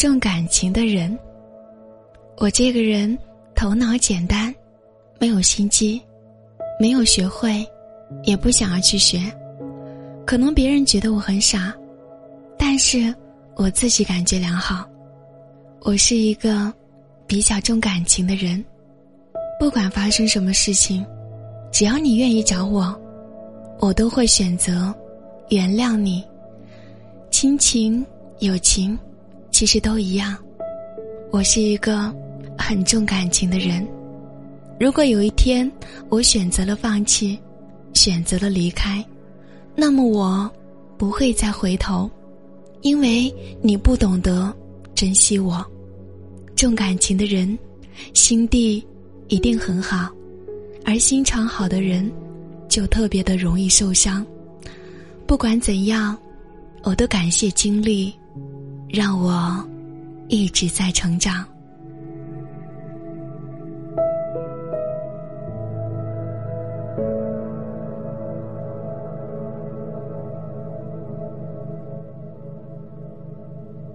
重感情的人。我这个人头脑简单，没有心机，没有学会，也不想要去学。可能别人觉得我很傻，但是我自己感觉良好。我是一个比较重感情的人，不管发生什么事情，只要你愿意找我，我都会选择原谅你。亲情、友情，其实都一样。我是一个很重感情的人。如果有一天我选择了放弃，选择了离开，那么我不会再回头，因为你不懂得珍惜我。重感情的人，心地一定很好，而心肠好的人，就特别的容易受伤。不管怎样。我都感谢经历，让我一直在成长。